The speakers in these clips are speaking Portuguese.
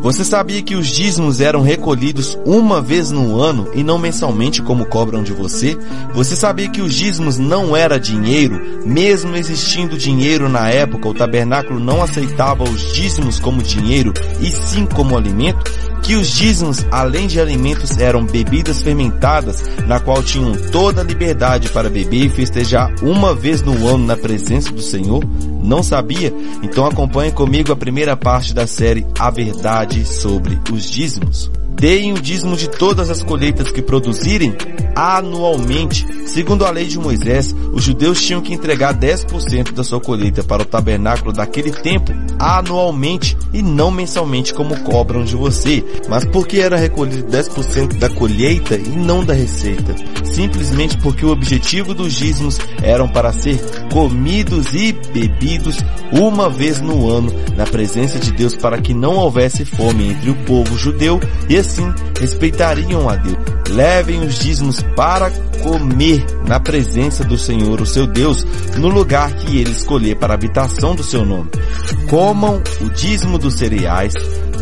Você sabia que os dízimos eram recolhidos uma vez no ano e não mensalmente como cobram de você? Você sabia que os dízimos não era dinheiro? Mesmo existindo dinheiro na época, o tabernáculo não aceitava os dízimos como dinheiro e sim como alimento? Que os dízimos, além de alimentos, eram bebidas fermentadas, na qual tinham toda a liberdade para beber e festejar uma vez no ano na presença do Senhor? Não sabia? Então acompanhe comigo a primeira parte da série A Verdade sobre os Dízimos. Deem o dízimo de todas as colheitas que produzirem anualmente. Segundo a lei de Moisés, os judeus tinham que entregar 10% da sua colheita para o tabernáculo daquele tempo anualmente e não mensalmente como cobram de você. Mas por que era recolhido 10% da colheita e não da receita? Simplesmente porque o objetivo dos dízimos eram para ser comidos e bebidos uma vez no ano na presença de Deus para que não houvesse fome entre o povo judeu e assim respeitariam a Deus. Levem os dízimos para comer na presença do Senhor, o seu Deus, no lugar que ele escolher para a habitação do seu nome. Comam o dízimo dos cereais,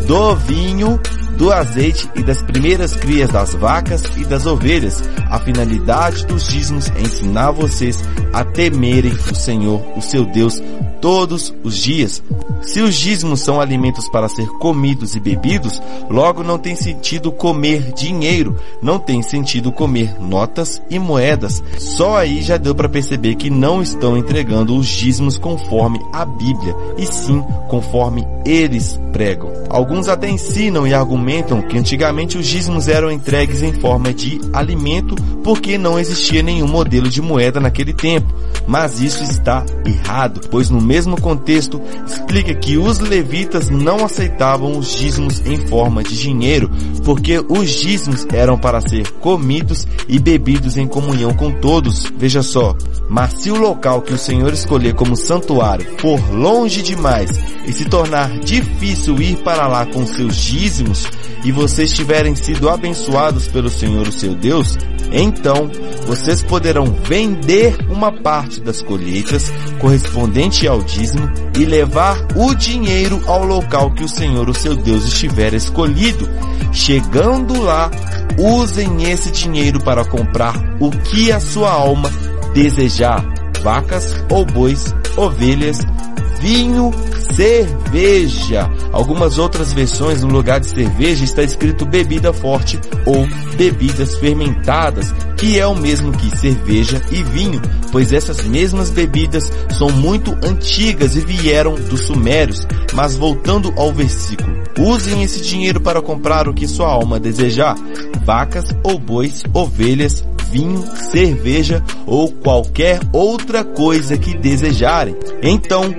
do vinho, do azeite e das primeiras crias das vacas e das ovelhas. A finalidade dos dízimos é ensinar vocês a temerem o Senhor, o seu Deus, todos os dias. Se os dízimos são alimentos para ser comidos e bebidos, logo não tem sentido comer dinheiro, não tem sentido comer notas e moedas. Só aí já deu para perceber que não estão entregando os dízimos conforme a Bíblia, e sim conforme eles pregam. Alguns até ensinam e argumentam que antigamente os dízimos eram entregues em forma de alimento porque não existia nenhum modelo de moeda naquele tempo. Mas isso está errado, pois no mesmo contexto explica que os levitas não aceitavam os dízimos em forma de dinheiro, porque os dízimos eram para ser comidos e bebidos em comunhão com todos. Veja só, mas se o local que o Senhor escolher como santuário for longe demais e se tornar difícil ir para lá com seus dízimos, e vocês tiverem sido abençoados pelo Senhor o seu Deus, então vocês poderão vender uma parte das colheitas correspondente ao dízimo e levar o dinheiro ao local que o Senhor o seu Deus estiver escolhido. Chegando lá, usem esse dinheiro para comprar o que a sua alma desejar: vacas ou bois, ovelhas, vinho, cerveja. Algumas outras versões no lugar de cerveja está escrito bebida forte ou bebidas fermentadas, que é o mesmo que cerveja e vinho, pois essas mesmas bebidas são muito antigas e vieram dos sumérios. Mas voltando ao versículo, usem esse dinheiro para comprar o que sua alma desejar: vacas ou bois, ovelhas, vinho, cerveja ou qualquer outra coisa que desejarem. Então,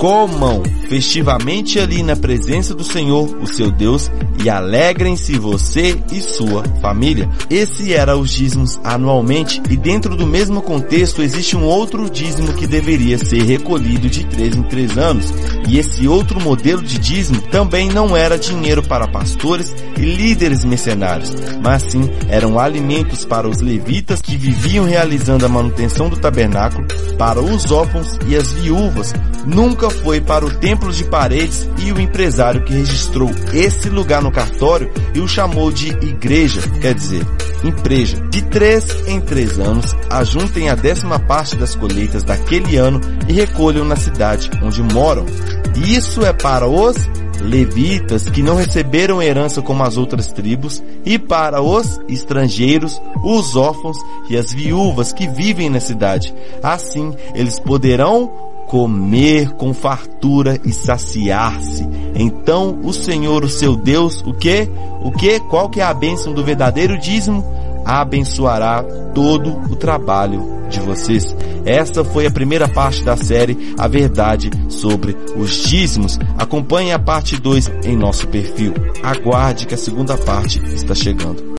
comam festivamente ali na presença do Senhor, o seu Deus, e alegrem-se você e sua família. Esse era os dízimos anualmente e dentro do mesmo contexto existe um outro dízimo que deveria ser recolhido de três em três anos. E esse outro modelo de dízimo também não era dinheiro para pastores e líderes mercenários, mas sim eram alimentos para os levitas que viviam realizando a manutenção do tabernáculo, para os órfãos e as viúvas. Foi para o templo de paredes e o empresário que registrou esse lugar no cartório e o chamou de igreja, quer dizer, empresa. De três em três anos, ajuntem a décima parte das colheitas daquele ano e recolham na cidade onde moram. Isso é para os levitas que não receberam herança como as outras tribos e para os estrangeiros, os órfãos e as viúvas que vivem na cidade. Assim, eles poderão comer com fartura e saciar-se. Então o Senhor, o seu Deus, o que? O que? Qual que é a bênção do verdadeiro dízimo? Abençoará todo o trabalho de vocês. Essa foi a primeira parte da série A Verdade sobre os Dízimos. Acompanhe a parte 2 em nosso perfil. Aguarde que a segunda parte está chegando.